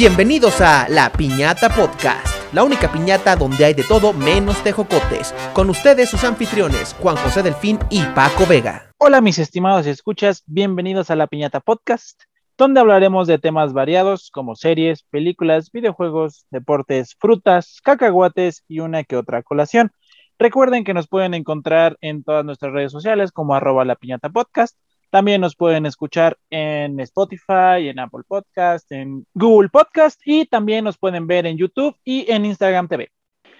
Bienvenidos a La Piñata Podcast, la única piñata donde hay de todo menos tejocotes. Con ustedes sus anfitriones, Juan José Delfín y Paco Vega. Hola mis estimados escuchas, bienvenidos a La Piñata Podcast, donde hablaremos de temas variados como series, películas, videojuegos, deportes, frutas, cacahuates y una que otra colación. Recuerden que nos pueden encontrar en todas nuestras redes sociales como arroba la piñata podcast también nos pueden escuchar en Spotify, en Apple Podcast, en Google Podcast y también nos pueden ver en YouTube y en Instagram TV.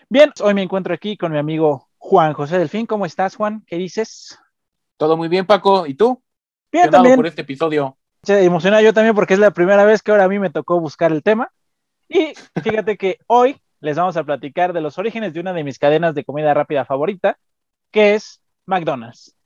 Bien, hoy me encuentro aquí con mi amigo Juan José Delfín. ¿Cómo estás, Juan? ¿Qué dices? Todo muy bien, Paco. ¿Y tú? Bien, también. por este episodio. Se emociona yo también porque es la primera vez que ahora a mí me tocó buscar el tema. Y fíjate que hoy les vamos a platicar de los orígenes de una de mis cadenas de comida rápida favorita, que es McDonald's.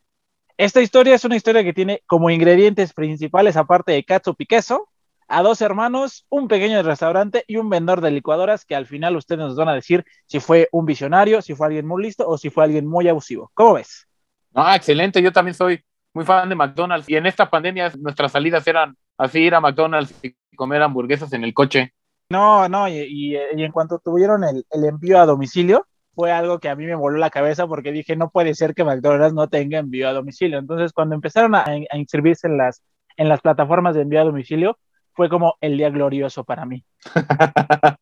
Esta historia es una historia que tiene como ingredientes principales, aparte de catsup y queso, a dos hermanos, un pequeño restaurante y un vendedor de licuadoras que al final ustedes nos van a decir si fue un visionario, si fue alguien muy listo o si fue alguien muy abusivo. ¿Cómo ves? Ah, excelente. Yo también soy muy fan de McDonald's y en esta pandemia nuestras salidas eran así ir a McDonald's y comer hamburguesas en el coche. No, no, y, en cuanto tuvieron el envío a domicilio, fue algo que a mí me voló la cabeza porque dije, no puede ser que McDonald's no tenga envío a domicilio. Entonces, cuando empezaron a, inscribirse en las, en las plataformas de envío a domicilio, fue como el día glorioso para mí.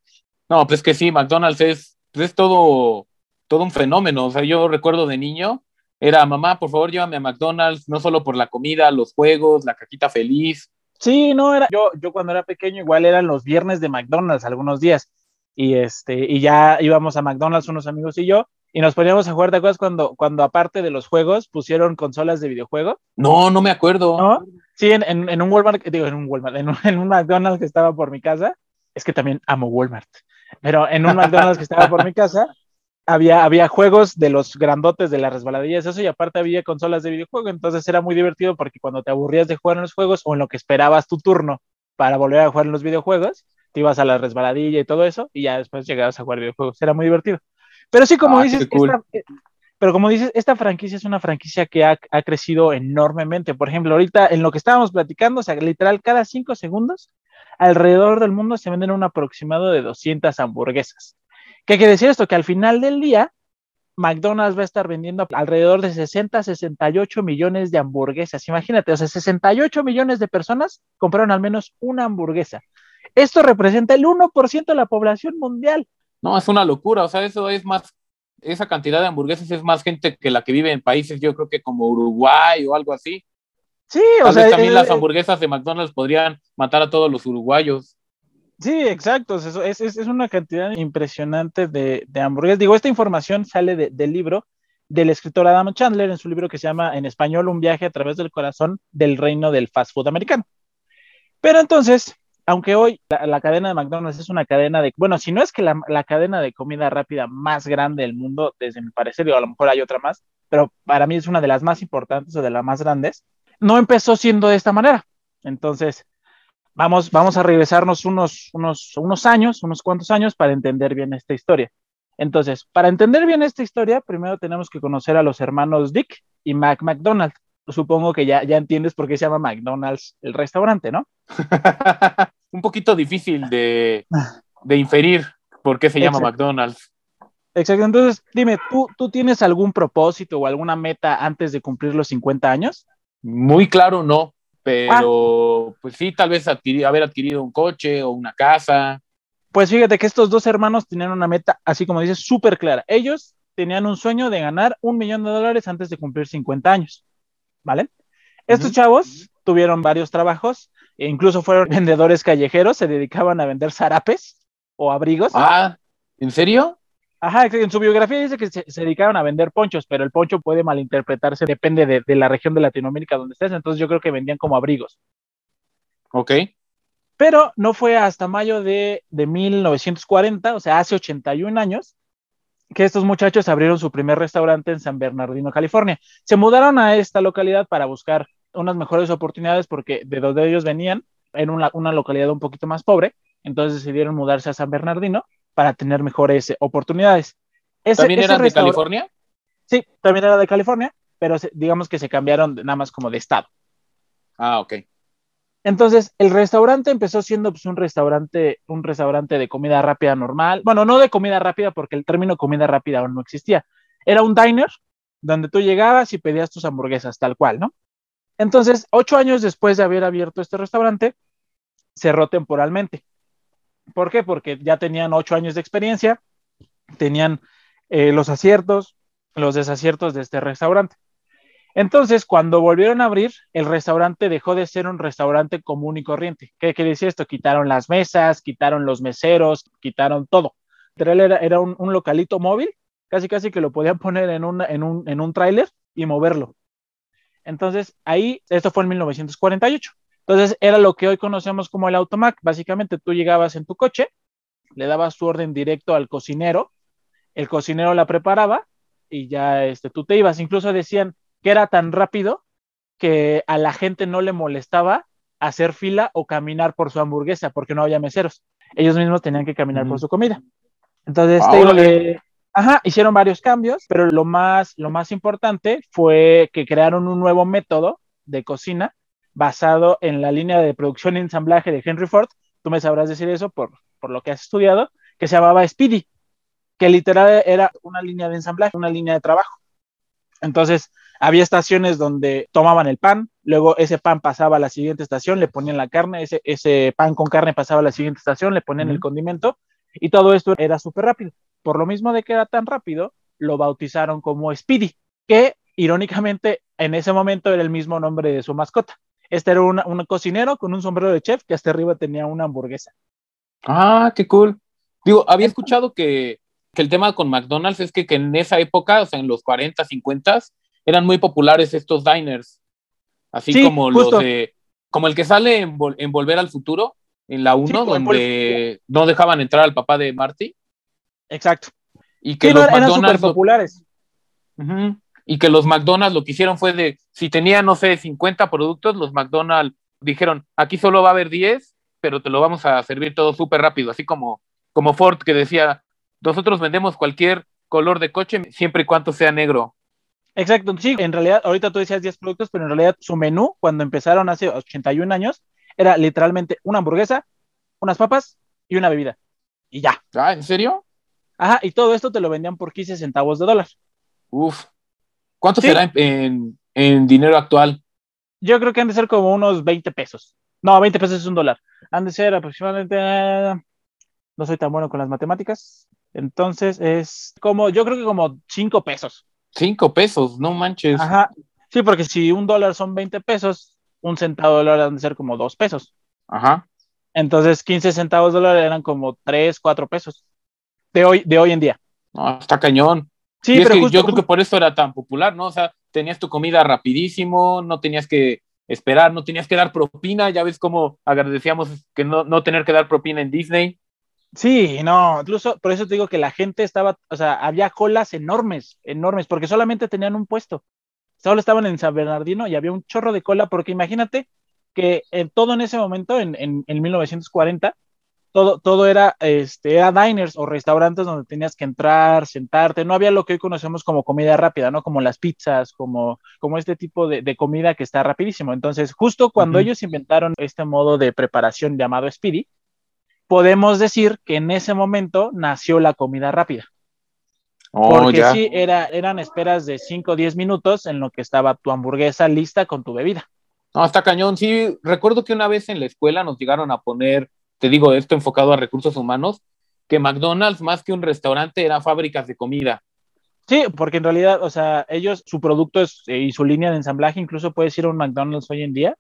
no, pues que sí, McDonald's es, pues es todo, todo un fenómeno. O sea, yo recuerdo de niño, era mamá, por favor, llévame a McDonald's, no solo por la comida, los juegos, la cajita feliz. Sí, no, era, yo, yo cuando era pequeño igual eran los viernes de McDonald's algunos días y, este, y ya íbamos a McDonald's unos amigos y yo, y nos poníamos a jugar, ¿te acuerdas cuando, cuando aparte de los juegos pusieron consolas de videojuego? No, no me acuerdo. Sí, en, en, un Walmart, digo, en un Walmart, en un, en un, McDonald's que estaba por mi casa, es que también amo Walmart, pero en un McDonald's que estaba por mi casa, había, había juegos de los grandotes de las resbaladillas, eso, y aparte había consolas de videojuego, entonces era muy divertido porque cuando te aburrías de jugar en los juegos o en lo que esperabas tu turno para volver a jugar en los videojuegos, te ibas a la resbaladilla y todo eso, y ya después llegabas a jugar videojuegos. Era muy divertido. Pero sí, como ah, dices, esta, eh, pero como dices, esta franquicia es una franquicia que ha, ha, crecido enormemente. Por ejemplo, ahorita en lo que estábamos platicando, o sea, literal, cada cinco segundos, alrededor del mundo se venden un aproximado de 200 hamburguesas. ¿Qué quiere decir esto? Que al final del día, McDonald's va a estar vendiendo alrededor de 60, 68 millones de hamburguesas. Imagínate, o sea, 68 millones de personas compraron al menos una hamburguesa. Esto representa el 1% de la población mundial. No, es una locura, o sea, eso es más, esa cantidad de hamburguesas es más gente que la que vive en países, yo creo que como Uruguay o algo así. Sí, o sea. también las hamburguesas de McDonald's podrían matar a todos los uruguayos. Sí, exacto, es, es, es una cantidad impresionante de, de, hamburguesas. Digo, esta información sale del libro del escritor Adam Chandler en su libro que se llama en español Un viaje a través del corazón del reino del fast food americano. Pero entonces, aunque hoy la, cadena de McDonald's es una cadena de, bueno, si no es que la, cadena de comida rápida más grande del mundo, desde mi parecer, digo, a lo mejor hay otra más, pero para mí es una de las más importantes o de las más grandes, no empezó siendo de esta manera. Entonces, vamos, vamos a regresarnos unos, unos, unos años, unos cuantos años para entender bien esta historia. Entonces, para entender bien esta historia, primero tenemos que conocer a los hermanos Dick y Mac McDonald. Supongo que ya, ya entiendes por qué se llama McDonald's el restaurante, ¿no? un poquito difícil de, inferir por qué se llama McDonald's. Exacto, entonces dime, ¿tú, ¿tú tienes algún propósito o alguna meta antes de cumplir los 50 años? Muy claro, no, pero pues sí, tal vez haber adquirido un coche o una casa. Pues fíjate que estos dos hermanos tenían una meta, así como dices, súper clara. Ellos tenían un sueño de ganar un millón de dólares antes de cumplir 50 años, ¿vale? Estos chavos tuvieron varios trabajos, e incluso fueron vendedores callejeros, se dedicaban a vender zarapes o abrigos. Ah, ¿en serio? Ajá, en su biografía dice que se, dedicaban a vender ponchos, pero el poncho puede malinterpretarse, depende de, la región de Latinoamérica donde estés, entonces yo creo que vendían como abrigos. Ok. Pero no fue hasta mayo de, de 1940, o sea, hace 81 años, que estos muchachos abrieron su primer restaurante en San Bernardino, California. Se mudaron a esta localidad para buscar unas mejores oportunidades porque de donde ellos venían en una, una localidad un poquito más pobre, entonces decidieron mudarse a San Bernardino para tener mejores oportunidades. ¿También eran de California? Sí, también era de California, pero digamos que se cambiaron nada más como de estado. Ah, ok. Entonces, el restaurante empezó siendo pues, un restaurante, un restaurante de comida rápida normal. Bueno, no de comida rápida porque el término comida rápida aún no existía. Era un diner donde tú llegabas y pedías tus hamburguesas, tal cual, ¿no? Entonces, ocho años después de haber abierto este restaurante, cerró temporalmente. ¿Por qué? Porque ya tenían ocho años de experiencia, tenían eh, los aciertos, los desaciertos de este restaurante. Entonces, cuando volvieron a abrir, el restaurante dejó de ser un restaurante común y corriente. ¿Qué quiere decir esto? Quitaron las mesas, quitaron los meseros, quitaron todo. Era, era un, localito móvil, casi casi que lo podían poner en, en un, en un tráiler y moverlo. Entonces, ahí, esto fue en 1948. Entonces, era lo que hoy conocemos como el automac. Básicamente, tú llegabas en tu coche, le dabas tu orden directo al cocinero, el cocinero la preparaba y ya este, tú te ibas. Incluso decían que era tan rápido que a la gente no le molestaba hacer fila o caminar por su hamburguesa porque no había meseros. Ellos mismos tenían que caminar por su comida. Entonces, ajá, hicieron varios cambios, pero lo más, lo más importante fue que crearon un nuevo método de cocina basado en la línea de producción y ensamblaje de Henry Ford. Tú me sabrás decir eso por, por lo que has estudiado, que se llamaba Speedy, que literal era una línea de ensamblaje, una línea de trabajo. Entonces, había estaciones donde tomaban el pan, luego ese pan pasaba a la siguiente estación, le ponían la carne, ese, ese pan con carne pasaba a la siguiente estación, le ponían el condimento y todo esto era súper rápido. Por lo mismo de que era tan rápido, lo bautizaron como Speedy, que irónicamente en ese momento era el mismo nombre de su mascota. Este era un cocinero con un sombrero de chef que hasta arriba tenía una hamburguesa. Ah, qué cool. Digo, había escuchado que, que el tema con McDonald's es que, que, en esa época, o sea, en los 40, 50, eran muy populares estos diners, así como los de, como el que sale en, Volver al Futuro, en la 1, donde no dejaban entrar al papá de Marty. Exacto. Y que los McDonald's populares. Y que los McDonald's lo que hicieron fue de, si tenía, no sé, 50 productos, los McDonald's dijeron, aquí solo va a haber 10, pero te lo vamos a servir todo súper rápido, así como, como Ford que decía, nosotros vendemos cualquier color de coche siempre y cuando sea negro. Exacto, sí, en realidad, ahorita tú decías 10 productos, pero en realidad su menú, cuando empezaron hace 81 años, era literalmente una hamburguesa, unas papas y una bebida. Y ya. ¿Ah, en serio? Ajá, y todo esto te lo vendían por 15 centavos de dólar. Uf. ¿Cuánto será en, dinero actual? Yo creo que han de ser como unos 20 pesos. No, 20 pesos es un dólar. Han de ser aproximadamente. no soy tan bueno con las matemáticas. Entonces es como, yo creo que como 5 pesos. Cinco pesos, no manches. Ajá. Sí, porque si un dólar son 20 pesos, un centavo de dólar han de ser como dos pesos. Ajá. Entonces, 15 centavos de dólar eran como 3, 4 pesos de hoy, de hoy en día. No, está cañón. Sí, pero yo creo que por eso era tan popular, ¿no? O sea, tenías tu comida rapidísimo, no tenías que esperar, no tenías que dar propina, ya ves cómo agradecíamos que no, no tener que dar propina en Disney. Sí, no, incluso por eso te digo que la gente estaba, o sea, había colas enormes, enormes, porque solamente tenían un puesto. Solo estaban en San Bernardino y había un chorro de cola, porque imagínate que en todo en ese momento, en, en, 1940, todo, todo era, este, era diners o restaurantes donde tenías que entrar, sentarte, no había lo que hoy conocemos como comida rápida, ¿no? Como las pizzas, como, como este tipo de, comida que está rapidísimo. Entonces, justo cuando ellos inventaron este modo de preparación llamado Speedy, podemos decir que en ese momento nació la comida rápida. Oh, porque sí, era, eran esperas de 5 o 10 minutos en lo que estaba tu hamburguesa lista con tu bebida. No, está cañón. Sí, recuerdo que una vez en la escuela nos llegaron a poner, te digo, esto enfocado a recursos humanos, que McDonald's más que un restaurante era fábricas de comida. Sí, porque en realidad, o sea, ellos, su producto es, eh, y su línea de ensamblaje, incluso puedes ir a un McDonald's hoy en día,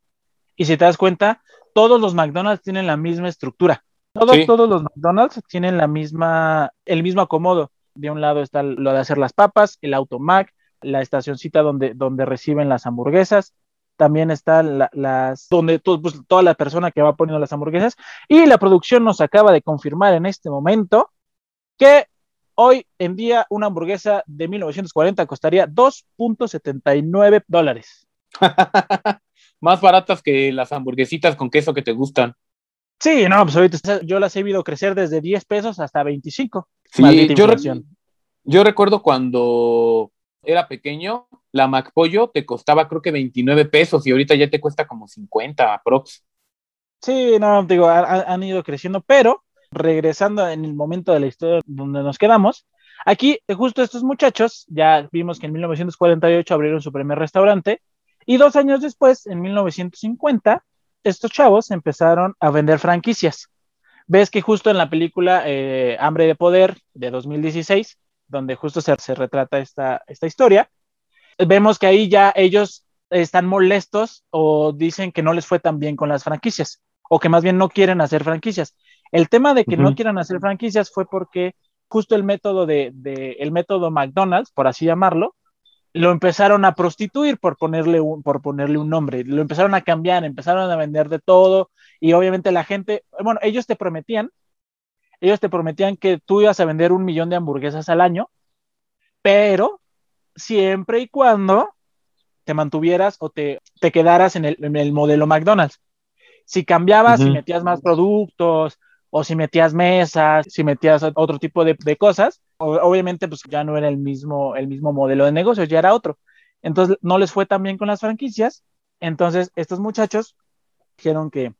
y si te das cuenta, todos los McDonald's tienen la misma estructura. Todos, todos los McDonald's tienen la misma, el mismo acomodo. De un lado está lo de hacer las papas, el automac, la estacioncita donde, donde reciben las hamburguesas. También está las donde pues, toda la persona que va poniendo las hamburguesas. Y la producción nos acaba de confirmar en este momento que hoy en día una hamburguesa de 1940 costaría 2.79 dólares. Más baratas que las hamburguesitas con queso que te gustan. Sí, no, pues ahorita yo las he visto crecer desde 10 pesos hasta 25. Sí, yo, yo recuerdo cuando era pequeño, la McPollo te costaba creo que 29 pesos y ahorita ya te cuesta como 50 aprox. Sí, no, digo, han ido creciendo, pero regresando en el momento de la historia donde nos quedamos, aquí justo estos muchachos, ya vimos que en 1948 abrieron su primer restaurante y dos años después, en 1950, estos chavos empezaron a vender franquicias. Ves que justo en la película eh, Hambre de Poder de 2016, donde justo se, se retrata esta, esta historia, vemos que ahí ya ellos están molestos o dicen que no les fue tan bien con las franquicias o que más bien no quieren hacer franquicias. El tema de que no quieran hacer franquicias fue porque justo el método de, el método McDonald's, por así llamarlo, lo empezaron a prostituir por ponerle un, por ponerle un nombre, lo empezaron a cambiar, empezaron a vender de todo y obviamente la gente, bueno, ellos te prometían, ellos te prometían que tú ibas a vender un millón de hamburguesas al año, pero siempre y cuando te mantuvieras o te, te quedaras en el, modelo McDonald's. Si cambiabas, y metías más productos, o si metías mesas, si metías otro tipo de, cosas, obviamente pues ya no era el mismo, el mismo modelo de negocio, ya era otro. Entonces no les fue tan bien con las franquicias, entonces estos muchachos dijeron que,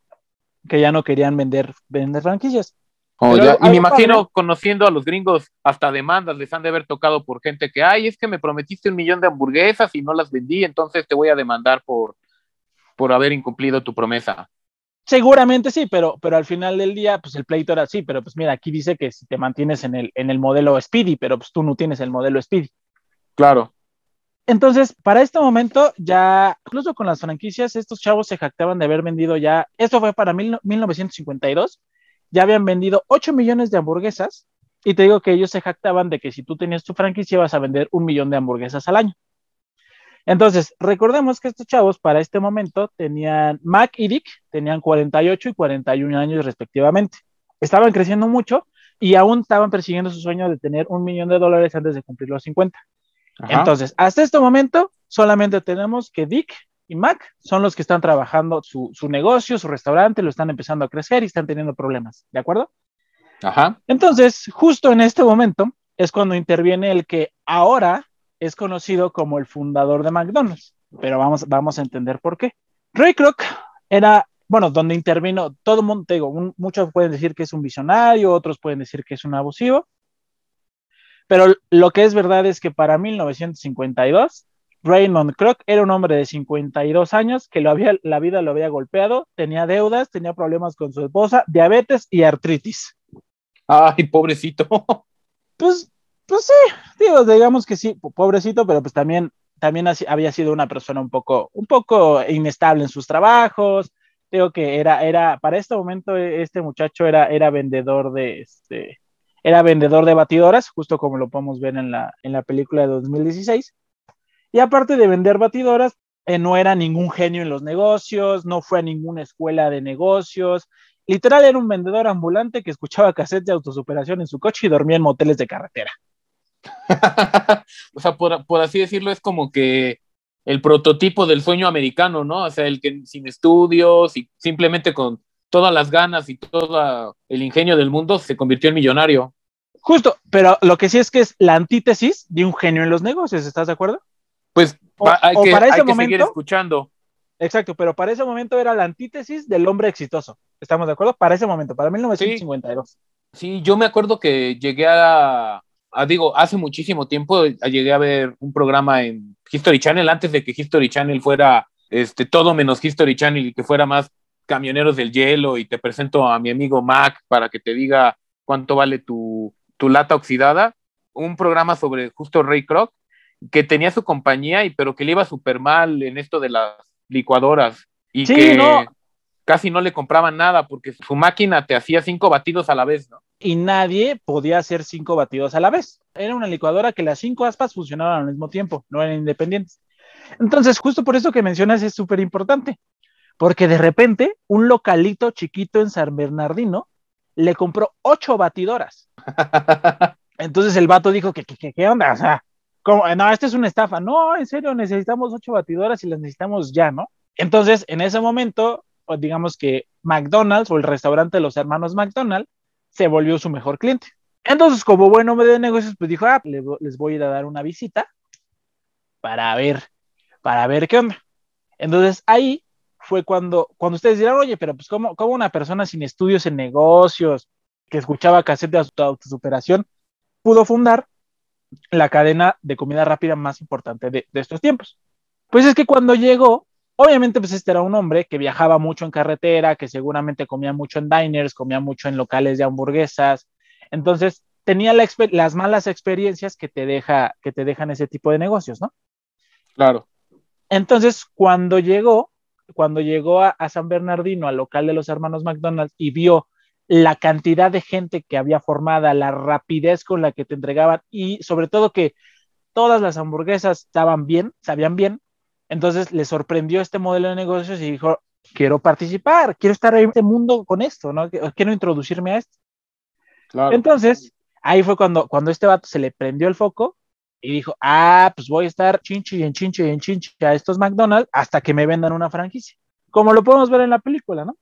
que ya no querían vender, vender franquicias. Oh, y me imagino, conociendo a los gringos, hasta demandas les han de haber tocado por gente que, ay, es que me prometiste un millón de hamburguesas y no las vendí, entonces te voy a demandar por, por haber incumplido tu promesa. Seguramente sí, pero, pero al final del día, pues el pleito era así, pero pues mira, aquí dice que si te mantienes en el, en el modelo Speedy, pero pues tú no tienes el modelo Speedy. Claro. Entonces, para este momento, ya, incluso con las franquicias, estos chavos se jactaban de haber vendido ya, esto fue para mil, 1952, ya habían vendido 8 millones de hamburguesas, y te digo que ellos se jactaban de que si tú tenías tu franquicia vas a vender un millón de hamburguesas al año. Entonces, recordemos que estos chavos para este momento tenían, Mac y Dick tenían 48 y 41 años respectivamente. Estaban creciendo mucho y aún estaban persiguiendo su sueño de tener un millón de dólares antes de cumplir los 50. Entonces, hasta este momento, solamente tenemos que Dick y Mac son los que están trabajando su, su, negocio, su restaurante, lo están empezando a crecer y están teniendo problemas, ¿de acuerdo? Ajá. Entonces, justo en este momento es cuando interviene el que ahora es conocido como el fundador de McDonald's, pero vamos, vamos a entender por qué. Ray Kroc era, bueno, donde intervino todo el mundo, te digo, muchos pueden decir que es un visionario, otros pueden decir que es un abusivo, pero lo que es verdad es que para 1952, Raymond Kroc era un hombre de 52 años que lo había, la vida lo había golpeado, tenía deudas, tenía problemas con su esposa, diabetes y artritis. Ay, pobrecito. Pues pues sí, digo, digamos que sí, pobrecito, pero pues también, también había sido una persona un poco, un poco inestable en sus trabajos. Digo que era, era, para este momento, e, este muchacho era, era vendedor de, este, era vendedor de batidoras, justo como lo podemos ver en la, en la película de 2016. Y aparte de vender batidoras, eh, no era ningún genio en los negocios, no fue a ninguna escuela de negocios. Literal era un vendedor ambulante que escuchaba cassettes de autosuperación en su coche y dormía en moteles de carretera. o sea, por, así decirlo, es como que el prototipo del sueño americano, ¿no? O sea, el que sin estudios y simplemente con todas las ganas y todo el ingenio del mundo se convirtió en millonario. Justo, pero lo que sí es que es la antítesis de un genio en los negocios, ¿estás de acuerdo? Pues hay, que, para ese momento, seguir escuchando. Exacto, pero para ese momento era la antítesis del hombre exitoso. ¿Estamos de acuerdo? Para ese momento, para 1952. sí yo me acuerdo que llegué a, digo, hace muchísimo tiempo eh, llegué a ver un programa en History Channel antes de que History Channel fuera este, todo menos History Channel y que fuera más camioneros del hielo y te presento a mi amigo Mac para que te diga cuánto vale tu, tu lata oxidada. Un programa sobre justo Ray Kroc que tenía su compañía y pero que le iba súper mal en esto de las licuadoras y que casi no le compraban nada porque su máquina te hacía cinco batidos a la vez, ¿no? Y nadie podía hacer cinco batidos a la vez. Era una licuadora que las cinco aspas funcionaban al mismo tiempo, no eran independientes. Entonces, justo por eso que mencionas es súper importante, porque de repente un localito chiquito en San Bernardino le compró ocho batidoras. Entonces el vato dijo que, ¿qué onda? O sea, no, esta es una estafa. No, en serio, necesitamos ocho batidoras y las necesitamos ya, ¿no? Entonces, en ese momento, pues, digamos que McDonald's o el restaurante de los hermanos McDonald's se volvió su mejor cliente. Entonces, como buen hombre de negocios, pues dijo, ah, les voy a dar una visita para ver, para ver qué onda. Entonces ahí fue cuando, cuando ustedes dirán, oye, pero pues ¿cómo, cómo una persona sin estudios en negocios, que escuchaba cassette de autosuperación, pudo fundar la cadena de comida rápida más importante de, estos tiempos. Pues es que cuando llegó, obviamente pues este era un hombre que viajaba mucho en carretera, que seguramente comía mucho en diners, comía mucho en locales de hamburguesas, entonces tenía la las malas experiencias que te, deja, que te dejan ese tipo de negocios, ¿no? Claro. Entonces, cuando llegó, cuando llegó a, a San Bernardino, al local de los hermanos McDonald's, y vio la cantidad de gente que había formada, la rapidez con la que te entregaban y sobre todo que todas las hamburguesas estaban bien, sabían bien. Entonces le sorprendió este modelo de negocios y dijo, quiero participar, quiero estar en este mundo con esto, ¿no? Quiero introducirme a esto. Claro. Entonces, ahí fue cuando, cuando este vato se le prendió el foco y dijo, ah, pues voy a estar chinche y en chinche y en chinche a estos McDonald's hasta que me vendan una franquicia, como lo podemos ver en la película, ¿no?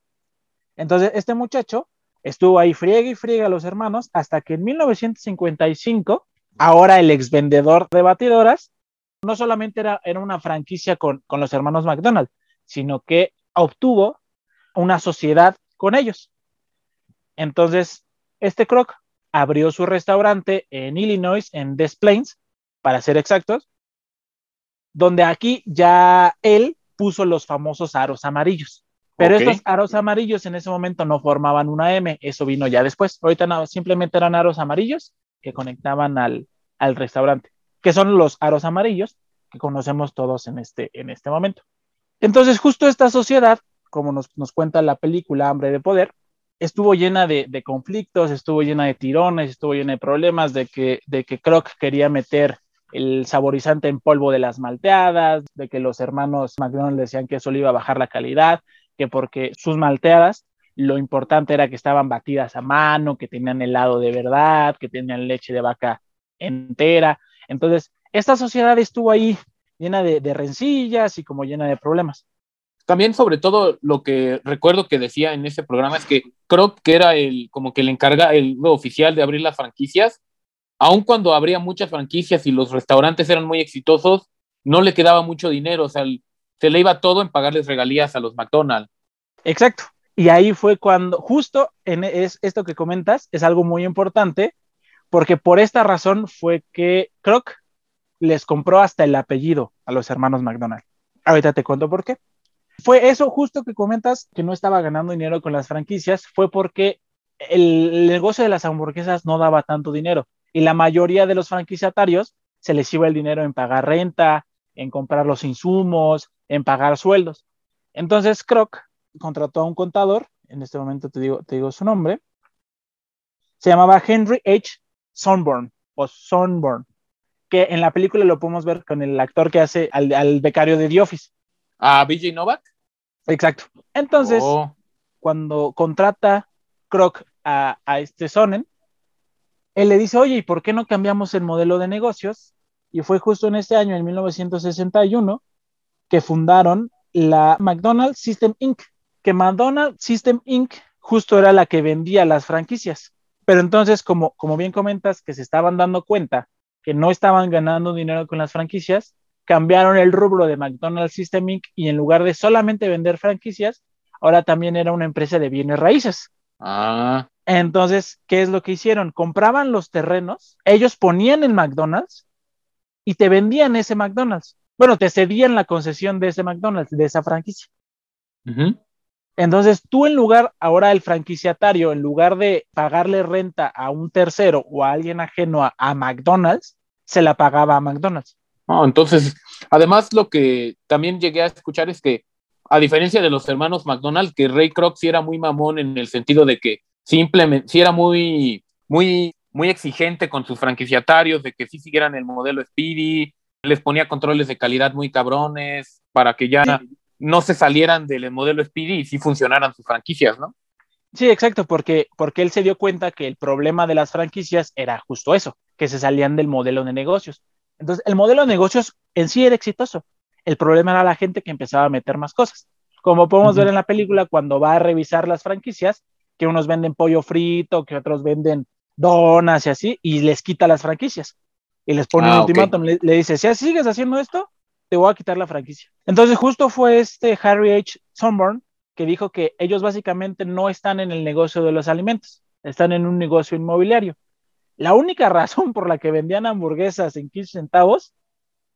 Entonces, este muchacho Estuvo ahí friega y friega a los hermanos hasta que en 1955, ahora el ex vendedor de batidoras, no solamente era, era una franquicia con, con los hermanos McDonald, sino que obtuvo una sociedad con ellos. Entonces, este Croc abrió su restaurante en Illinois, en Des Plains, para ser exactos, donde aquí ya él puso los famosos aros amarillos. Pero estos aros amarillos en ese momento no formaban una M, eso vino ya después. Ahorita no, simplemente eran aros amarillos que conectaban al, al restaurante, que son los aros amarillos que conocemos todos en este, en este momento. Entonces, justo esta sociedad, como nos, nos cuenta la película Hambre de Poder, estuvo llena de, de, conflictos, estuvo llena de tirones, estuvo llena de problemas, de que, de que Croc quería meter el saborizante en polvo de las malteadas, de que los hermanos McDonald's decían que eso le iba a bajar la calidad, que porque sus malteadas lo importante era que estaban batidas a mano, que tenían helado de verdad, que tenían leche de vaca entera. Entonces, esta sociedad estuvo ahí llena de, de, rencillas y como llena de problemas. También, sobre todo, lo que recuerdo que decía en ese programa es que creo que era el, como que el encarga, el oficial de abrir las franquicias, aun cuando habría muchas franquicias y los restaurantes eran muy exitosos, no le quedaba mucho dinero, o sea, se le iba todo en pagarles regalías a los McDonald's. Exacto. Y ahí fue cuando, justo en es, esto que comentas, es algo muy importante, porque por esta razón fue que Croc les compró hasta el apellido a los hermanos McDonald. Ahorita te cuento por qué. Fue eso justo que comentas, que no estaba ganando dinero con las franquicias, fue porque el negocio de las hamburguesas no daba tanto dinero y la mayoría de los franquiciatarios se les iba el dinero en pagar renta, en comprar los insumos, en pagar sueldos. Entonces Croc contrató a un contador, en este momento te digo, te digo su nombre, se llamaba Henry H. Sonborn o Sonborn, que en la película lo podemos ver con el actor que hace al, becario de The Office. ¿A BJ Novak? Exacto. Entonces, oh. cuando contrata Croc a, a este Sonnen, él le dice, oye, ¿y por qué no cambiamos el modelo de negocios? Y fue justo en este año, en 1961, que fundaron la McDonald's System Inc., que McDonald's System Inc. justo era la que vendía las franquicias. Pero entonces, como, como bien comentas, que se estaban dando cuenta que no estaban ganando dinero con las franquicias, cambiaron el rubro de McDonald's System Inc. y en lugar de solamente vender franquicias, ahora también era una empresa de bienes raíces. Ah. Entonces, ¿qué es lo que hicieron? Compraban los terrenos, ellos ponían el McDonald's y te vendían ese McDonald's bueno, te cedían la concesión de ese McDonald's, de esa franquicia. Entonces, tú en lugar, ahora el franquiciatario, en lugar de pagarle renta a un tercero o a alguien ajeno a, McDonald's, se la pagaba a McDonald's. entonces, además lo que también llegué a escuchar es que, a diferencia de los hermanos McDonald's, que Ray Kroc sí era muy mamón en el sentido de que simplemente, sí era muy, muy, muy exigente con sus franquiciatarios, de que sí siguieran el modelo Speedy, les ponía controles de calidad muy cabrones para que ya no se salieran del modelo Speedy y sí funcionaran sus franquicias, ¿no? Sí, exacto, porque, porque él se dio cuenta que el problema de las franquicias era justo eso, que se salían del modelo de negocios. Entonces, el modelo de negocios en sí era exitoso. El problema era la gente que empezaba a meter más cosas. Como podemos ver en la película, cuando va a revisar las franquicias, que unos venden pollo frito, que otros venden donas y así, y les quita las franquicias y les pone un ah, ultimátum, le, dice, si sigues haciendo esto, te voy a quitar la franquicia. Entonces justo fue este Harry H. Sunburn que dijo que ellos básicamente no están en el negocio de los alimentos, están en un negocio inmobiliario. La única razón por la que vendían hamburguesas en 15 centavos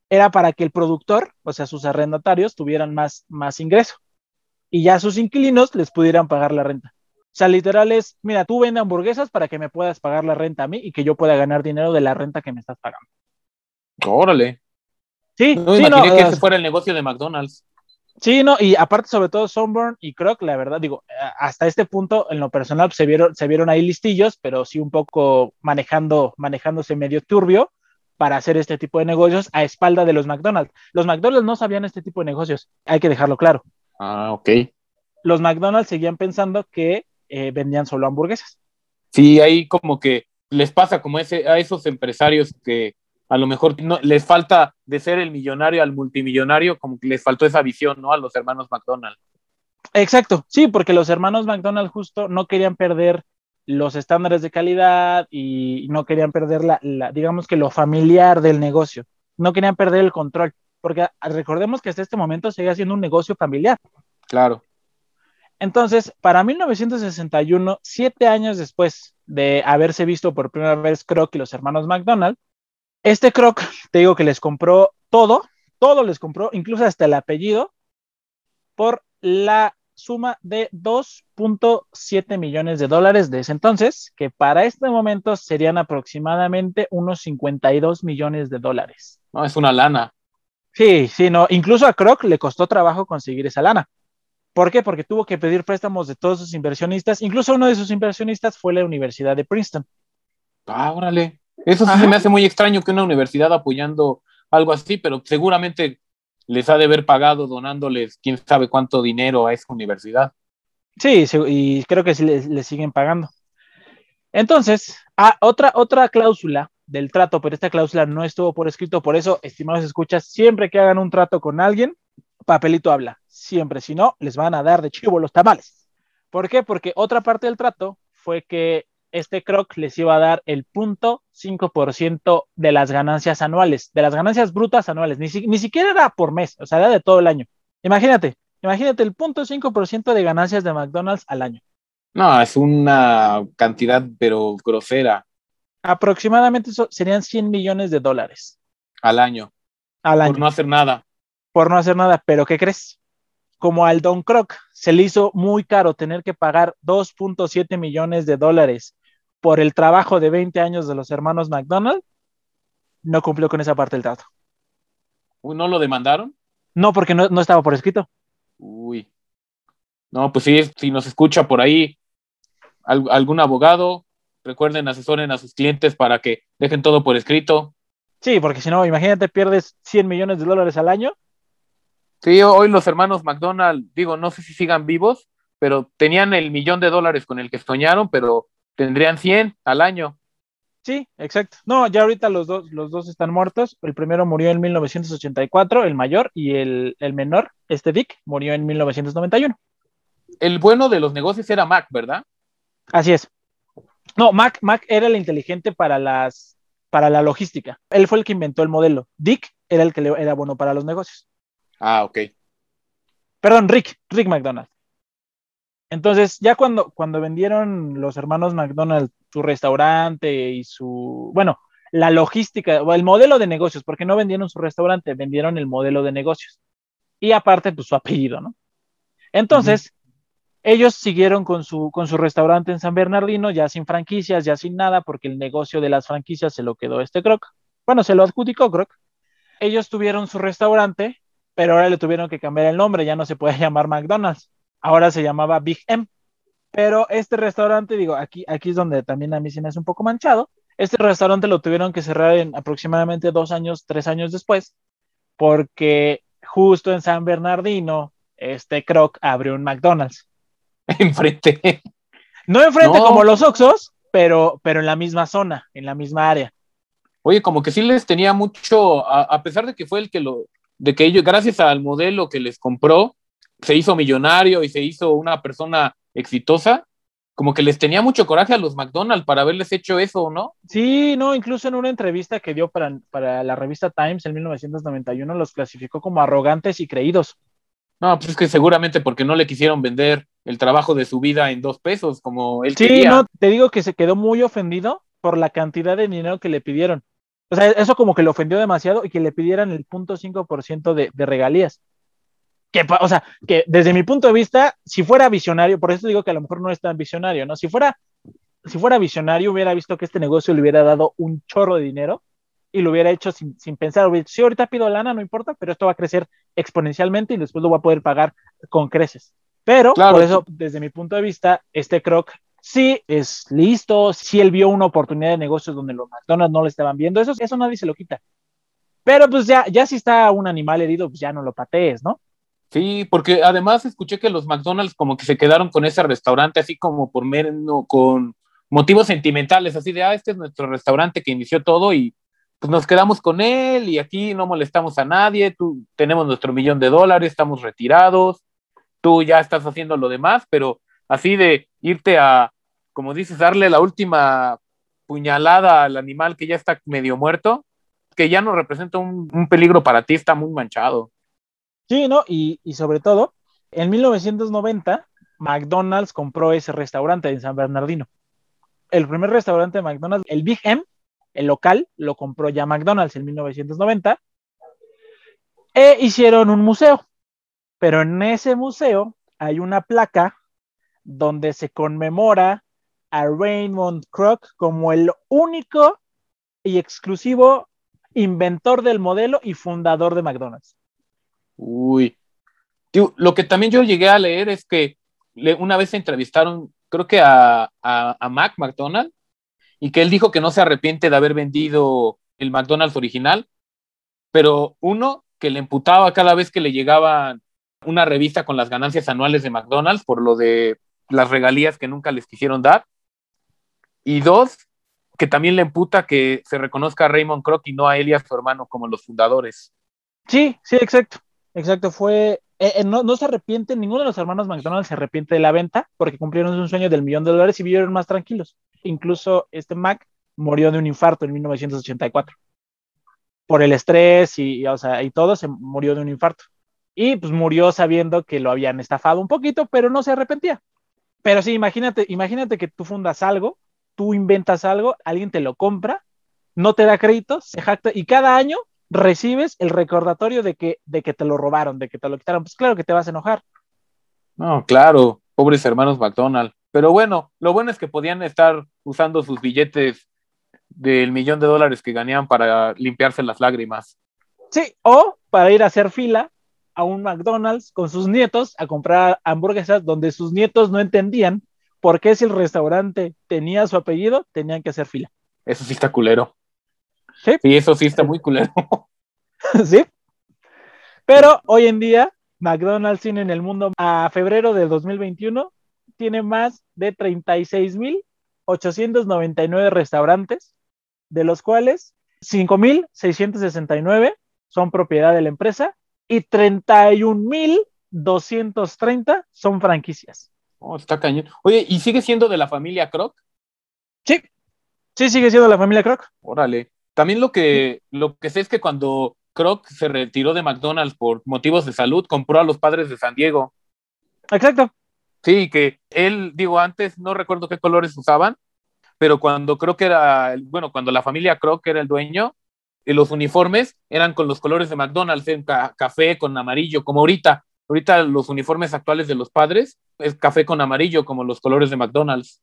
era para que el productor, o sea, sus arrendatarios, tuvieran más, más ingreso y ya sus inquilinos les pudieran pagar la renta. O sea, literal es, mira, tú vende hamburguesas para que me puedas pagar la renta a mí y que yo pueda ganar dinero de la renta que me estás pagando. Órale. Sí, No sí, imaginé no, que ese fuera el negocio de McDonald's. Sí, no, y aparte sobre todo Sunburn y Croc, la verdad, digo, hasta este punto en lo personal pues, se vieron, se vieron ahí listillos, pero sí un poco manejando, manejándose medio turbio para hacer este tipo de negocios a espalda de los McDonald's. Los McDonald's no sabían este tipo de negocios, hay que dejarlo claro. Ah, ok. Los McDonald's seguían pensando que eh, vendían solo hamburguesas. Sí, ahí como que les pasa como ese, a esos empresarios que a lo mejor no, les falta de ser el millonario al multimillonario, como que les faltó esa visión, ¿no? A los hermanos McDonald's. Exacto, sí, porque los hermanos McDonald's justo no querían perder los estándares de calidad y no querían perder la, la, digamos que lo familiar del negocio, no querían perder el control, porque recordemos que hasta este momento seguía siendo un negocio familiar. Claro. Entonces, para 1961, siete años después de haberse visto por primera vez Kroc y los hermanos McDonald, este Kroc, te digo que les compró todo, todo les compró, incluso hasta el apellido, por la suma de 2.7 millones de dólares de ese entonces, que para este momento serían aproximadamente unos 52 millones de dólares. No, es una lana. Sí, sí, no, incluso a Kroc le costó trabajo conseguir esa lana. ¿Por qué? Porque tuvo que pedir préstamos de todos sus inversionistas. Incluso uno de sus inversionistas fue la Universidad de Princeton. Ah, órale. Eso sí se me hace muy extraño que una universidad apoyando algo así, pero seguramente les ha de haber pagado donándoles quién sabe cuánto dinero a esa universidad. Sí, y creo que sí les, les siguen pagando. Entonces, ah, otra, otra cláusula del trato, pero esta cláusula no estuvo por escrito, por eso, estimados escuchas, siempre que hagan un trato con alguien, papelito habla, siempre, si no, les van a dar de chivo los tamales. ¿Por qué? Porque otra parte del trato fue que este Croc les iba a dar el punto 5% de las ganancias anuales, de las ganancias brutas anuales, ni, ni siquiera era por mes, o sea, era de todo el año. Imagínate, imagínate el punto 5% de ganancias de McDonald's al año. No, es una cantidad, pero grosera. Aproximadamente eso serían 100 millones de dólares. Al año. Al año. Por no hacer nada. Por no hacer nada, pero ¿qué crees? Como al Don Croc se le hizo muy caro tener que pagar 2.7 millones de dólares por el trabajo de 20 años de los hermanos McDonald, no cumplió con esa parte del trato. ¿No lo demandaron? No, porque no, no estaba por escrito. Uy. No, pues sí, si nos escucha por ahí al, algún abogado, recuerden, asesoren a sus clientes para que dejen todo por escrito. Sí, porque si no, imagínate, pierdes 100 millones de dólares al año. Sí, hoy los hermanos McDonald, digo, no sé si sigan vivos, pero tenían el millón de dólares con el que soñaron, pero tendrían 100 al año. Sí, exacto. No, ya ahorita los dos, los dos están muertos. El primero murió en 1984, el mayor, y el, el menor, este Dick, murió en 1991. El bueno de los negocios era Mac, ¿verdad? Así es. No, Mac, Mac era el inteligente para las para la logística. Él fue el que inventó el modelo. Dick era el que le, era bueno para los negocios. Ah, ok. Perdón, Rick, Rick McDonald. Entonces, ya cuando, cuando vendieron los hermanos McDonald su restaurante y su, bueno, la logística, o el modelo de negocios, porque no vendieron su restaurante, vendieron el modelo de negocios. Y aparte, pues su apellido, ¿no? Entonces, uh -huh. ellos siguieron con su, con su restaurante en San Bernardino, ya sin franquicias, ya sin nada, porque el negocio de las franquicias se lo quedó este Croc. Bueno, se lo adjudicó Croc. Ellos tuvieron su restaurante, pero ahora le tuvieron que cambiar el nombre, ya no se puede llamar McDonald's ahora se llamaba Big M. Pero este restaurante, digo, aquí, aquí es donde también a mí se me hace un poco manchado. Este restaurante lo tuvieron que cerrar en aproximadamente dos años, tres años después, porque justo en San Bernardino, este Croc abrió un McDonald's. Enfrente. No enfrente no. como los Oxos, pero, pero en la misma zona, en la misma área. Oye, como que sí les tenía mucho, a, a pesar de que fue el que lo, de que ellos, gracias al modelo que les compró, se hizo millonario y se hizo una persona exitosa, como que les tenía mucho coraje a los McDonald's para haberles hecho eso, ¿no? Sí, no, incluso en una entrevista que dio para, para la revista Times en 1991 los clasificó como arrogantes y creídos. No, pues es que seguramente porque no le quisieron vender el trabajo de su vida en dos pesos, como él Sí, quería. no, te digo que se quedó muy ofendido por la cantidad de dinero que le pidieron. O sea, eso como que le ofendió demasiado y que le pidieran el 0.5% de, de regalías. Que, o sea, que desde mi punto de vista, si fuera visionario, por eso digo que a lo mejor no es tan visionario, ¿no? Si fuera, si fuera visionario, hubiera visto que este negocio le hubiera dado un chorro de dinero y lo hubiera hecho sin, sin pensar, hubiera dicho, sí, ahorita pido lana, no importa, pero esto va a crecer exponencialmente y después lo voy a poder pagar con creces. Pero, Claro. por eso, desde mi punto de vista, este Croc sí es listo, sí él vio una oportunidad de negocio donde los McDonald's no lo estaban viendo, eso, eso nadie se lo quita. Pero pues ya, ya si está un animal herido, pues ya no lo patees, ¿no? Sí, porque además escuché que los McDonald's como que se quedaron con ese restaurante así como por menos, con motivos sentimentales, así de, ah, este es nuestro restaurante que inició todo y pues nos quedamos con él y aquí no molestamos a nadie, tú tenemos nuestro millón de dólares, estamos retirados, tú ya estás haciendo lo demás, pero así de irte a, como dices, darle la última puñalada al animal que ya está medio muerto, que ya no representa un, un peligro para ti, está muy manchado. Sí, ¿no? Y, sobre todo, en 1990, McDonald's compró ese restaurante en San Bernardino. El primer restaurante de McDonald's, el Big M, el local, lo compró ya McDonald's en 1990 e hicieron un museo. Pero en ese museo hay una placa donde se conmemora a Raymond Kroc como el único y exclusivo inventor del modelo y fundador de McDonald's. Uy. Lo que también yo llegué a leer es que una vez se entrevistaron, creo que a, a, Mac McDonald, y que él dijo que no se arrepiente de haber vendido el McDonald's original, pero uno, que le emputaba cada vez que le llegaba una revista con las ganancias anuales de McDonald's por lo de las regalías que nunca les quisieron dar, y dos, que también le emputa que se reconozca a Raymond Kroc y no a él y a su hermano como los fundadores. Sí, sí, exacto. Exacto, fue. Eh, eh, no, no, se arrepiente, ninguno de los hermanos McDonald's se arrepiente de la venta porque cumplieron un sueño del millón de dólares y vivieron más tranquilos. Incluso este Mac murió de un infarto en 1984. Por el estrés y, o sea, y todo, se murió de un infarto. Y pues murió sabiendo que lo habían estafado un poquito, pero no se arrepentía. Pero sí, imagínate, imagínate que tú fundas algo, tú inventas algo, alguien te lo compra, no te da créditos, se jacta, y cada año recibes el recordatorio de que, de que te lo robaron, de que te lo quitaron, pues claro que te vas a enojar. No, claro, pobres hermanos McDonald. Pero bueno, lo bueno es que podían estar usando sus billetes del millón de dólares que ganían para limpiarse las lágrimas. Sí, o para ir a hacer fila a un McDonald's con sus nietos a comprar hamburguesas donde sus nietos no entendían por qué si el restaurante tenía su apellido, tenían que hacer fila. Eso sí está culero. Sí, sí eso sí está muy culero. sí. Pero hoy en día, McDonald's tiene en el mundo a febrero de 2021 tiene más de 36.899 restaurantes, de los cuales 5.669 son propiedad de la empresa y 31.230 son franquicias. Oh, está cañón. Oye, ¿y sigue siendo de la familia Kroc? Sí, sí, sigue siendo la familia Kroc. Órale. También lo que, lo que sé es que cuando Kroc se retiró de McDonald's por motivos de salud, compró a los padres de San Diego. Exacto. Sí, que él, digo, antes no recuerdo qué colores usaban, pero cuando creo que era, bueno, cuando la familia Kroc era el dueño, los uniformes eran con los colores de McDonald's, en ca café con amarillo, como ahorita. Ahorita los uniformes actuales de los padres es café con amarillo, como los colores de McDonald's.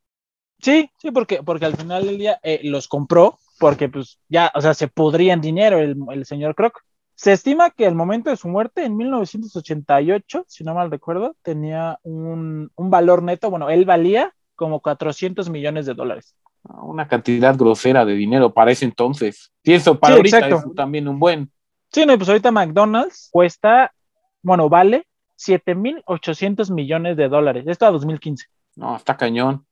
Sí, sí, porque, porque al final del día eh, los compró porque pues ya, o sea, se podría en dinero el, el señor Kroc. Se estima que al momento de su muerte, en 1988, si no mal recuerdo, tenía un, un valor neto, bueno, él valía como 400 millones de dólares. Una cantidad grosera de dinero para ese entonces. Sí, eso para sí, ahorita exacto. es también un buen. Sí, no, pues ahorita McDonald's cuesta, bueno, vale 7.800 millones de dólares. Esto a 2015. No, está cañón.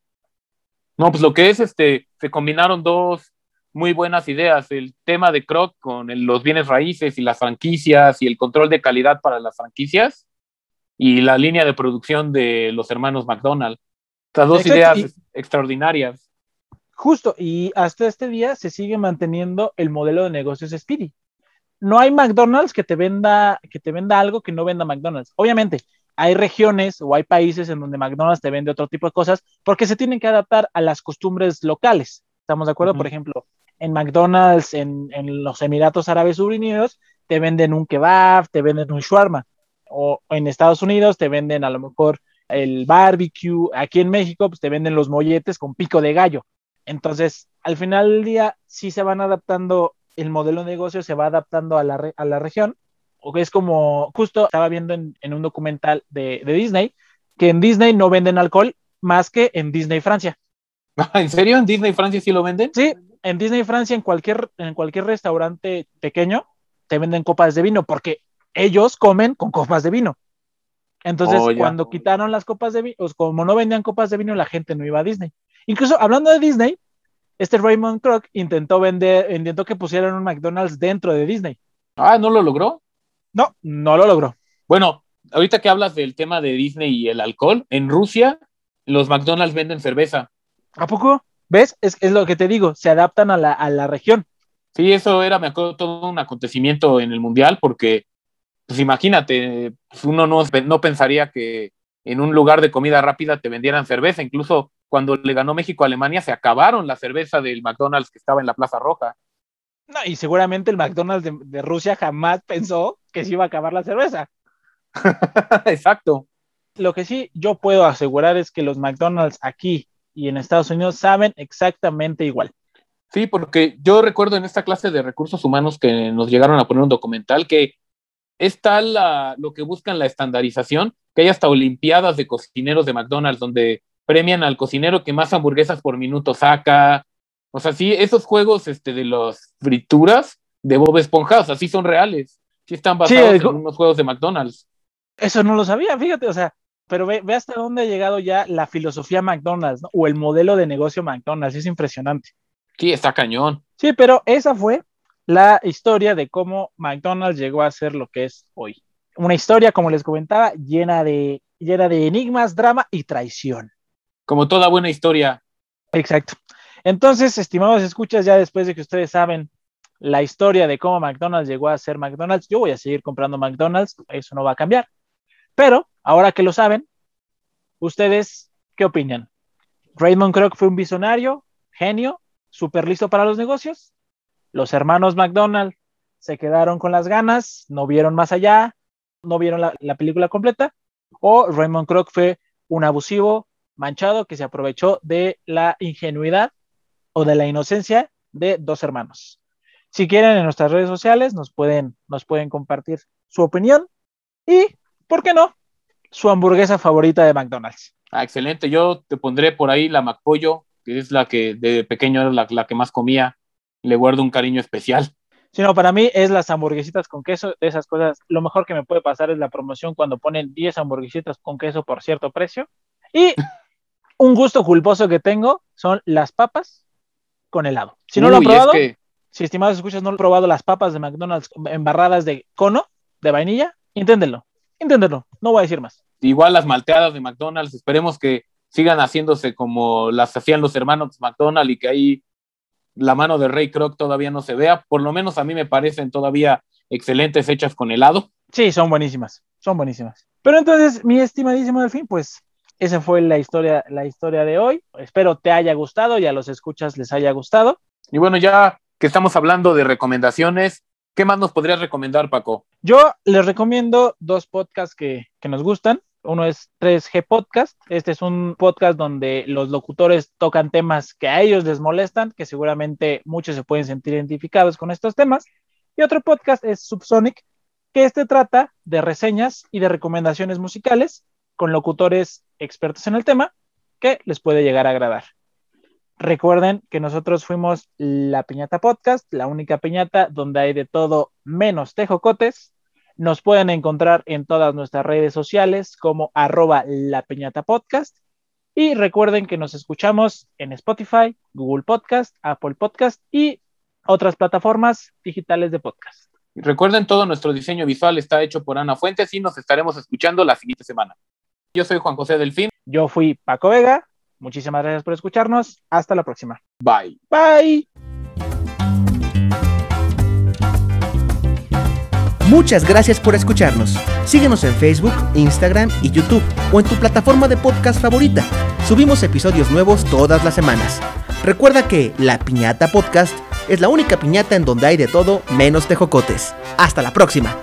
No, pues lo que es, este, se combinaron dos muy buenas ideas, el tema de Croc con el, los bienes raíces y las franquicias y el control de calidad para las franquicias y la línea de producción de los hermanos McDonald. Estas dos Exacto, ideas y- extraordinarias. Justo, y hasta este día se sigue manteniendo el modelo de negocios Speedy. No hay McDonald's que te venda, que te venda algo que no venda McDonald's. Obviamente, hay regiones o hay países en donde McDonald's te vende otro tipo de cosas porque se tienen que adaptar a las costumbres locales. ¿Estamos de acuerdo? Por ejemplo, en McDonald's, en, en los Emiratos Árabes Unidos, te venden un kebab, te venden un shawarma. O en Estados Unidos te venden a lo mejor el barbecue. Aquí en México, pues te venden los molletes con pico de gallo. Entonces, al final del día, sí se van adaptando, el modelo de negocio se va adaptando a la, re- a la región. O que es como, justo estaba viendo en, en un documental de, de Disney, que en Disney no venden alcohol más que en Disney Francia. ¿En serio? ¿En Disney Francia sí lo venden? Sí, en Disney Francia, en cualquier, en cualquier restaurante pequeño, te venden copas de vino, porque ellos comen con copas de vino. Entonces, Oh, cuando quitaron las copas de vino, pues, como no vendían copas de vino, la gente no iba a Disney. Incluso hablando de Disney, este Raymond Kroc intentó vender, intentó que pusieran un McDonald's dentro de Disney. Ah, ¿no lo logró? No, no lo logró. Bueno, ahorita que hablas del tema de Disney y el alcohol, en Rusia los McDonald's venden cerveza. ¿A poco? ¿Ves? Es, es lo que te digo, se adaptan a la, a la región. Sí, eso era, me acuerdo, todo un acontecimiento en el Mundial, porque, pues imagínate, pues, uno no, no pensaría que en un lugar de comida rápida te vendieran cerveza. Incluso cuando le ganó México a Alemania, se acabaron la cerveza del McDonald's que estaba en la Plaza Roja. No, y seguramente el McDonald's de, de Rusia jamás pensó que se iba a acabar la cerveza. Exacto. Lo que sí yo puedo asegurar es que los McDonald's aquí y en Estados Unidos saben exactamente igual. Sí, porque yo recuerdo en esta clase de recursos humanos que nos llegaron a poner un documental que es tal la- lo que buscan la estandarización que hay hasta olimpiadas de cocineros de McDonald's donde premian al cocinero que más hamburguesas por minuto saca. O sea, sí, esos juegos este, de las frituras de Bob Esponja, o sea, sí son reales. Sí están Sí, basados el en unos juegos de McDonald's. Eso no lo sabía, fíjate, o sea, pero ve, ve hasta dónde ha llegado ya la filosofía McDonald's ¿no? o el modelo de negocio McDonald's, es impresionante. Sí, está cañón. Sí, pero esa fue la historia de cómo McDonald's llegó a ser lo que es hoy. Una historia, como les comentaba, llena de, llena de enigmas, drama y traición. Como toda buena historia. Exacto. Entonces, estimados escuchas, ya después de que ustedes saben la historia de cómo McDonald's llegó a ser McDonald's, yo voy a seguir comprando McDonald's, eso no va a cambiar. Pero, ahora que lo saben, ¿ustedes qué opinan? ¿Raymond Kroc fue un visionario, genio, súper listo para los negocios? ¿Los hermanos McDonald se quedaron con las ganas, no vieron más allá, no vieron la, la película completa? ¿O Raymond Kroc fue un abusivo, manchado, que se aprovechó de la ingenuidad o de la inocencia de dos hermanos? Si quieren, en nuestras redes sociales nos pueden, nos pueden compartir su opinión y, ¿por qué no? Su hamburguesa favorita de McDonald's. Ah, excelente. Yo te pondré por ahí la McPollo, que es la que de pequeño era la, la que más comía. Le guardo un cariño especial. Si no, para mí es las hamburguesitas con queso, de esas cosas. Lo mejor que me puede pasar es la promoción cuando ponen 10 hamburguesitas con queso por cierto precio. Y un gusto culposo que tengo son las papas con helado. Si no lo han probado, es que si estimados escuchas no han probado las papas de McDonald's embarradas de cono, de vainilla, inténtenlo, inténtenlo, no voy a decir más. igual las malteadas de McDonald's, esperemos que sigan haciéndose como las hacían los hermanos McDonald's y que ahí la mano de Ray Kroc todavía no se vea. Por lo menos a mí me parecen todavía excelentes hechas con helado. Sí, son buenísimas, son buenísimas. Pero entonces, mi estimadísimo Delfín, pues esa fue la historia, la historia de hoy. Espero te haya gustado y a los escuchas les haya gustado. Y bueno, ya que estamos hablando de recomendaciones, ¿qué más nos podrías recomendar, Paco? Yo les recomiendo dos podcasts que, que nos gustan. Uno es 3G Podcast. Este es un podcast donde los locutores tocan temas que a ellos les molestan, que seguramente muchos se pueden sentir identificados con estos temas. Y otro podcast es Subsonic, que este trata de reseñas y de recomendaciones musicales con locutores expertos en el tema que les puede llegar a agradar. Recuerden que nosotros fuimos la Piñata Podcast, la única piñata donde hay de todo menos tejocotes. Nos pueden encontrar en todas nuestras redes sociales como arroba la piñata podcast. Y recuerden que nos escuchamos en Spotify, Google Podcast, Apple Podcast y otras plataformas digitales de podcast. Recuerden, todo nuestro diseño visual está hecho por Ana Fuentes y nos estaremos escuchando la siguiente semana. Yo soy Juan José Delfín. Yo fui Paco Vega. Muchísimas gracias por escucharnos. Hasta la próxima. Bye. Bye. Muchas gracias por escucharnos. Síguenos en Facebook, Instagram y YouTube o en tu plataforma de podcast favorita. Subimos episodios nuevos todas las semanas. Recuerda que La Piñata Podcast es la única piñata en donde hay de todo menos tejocotes. Hasta la próxima.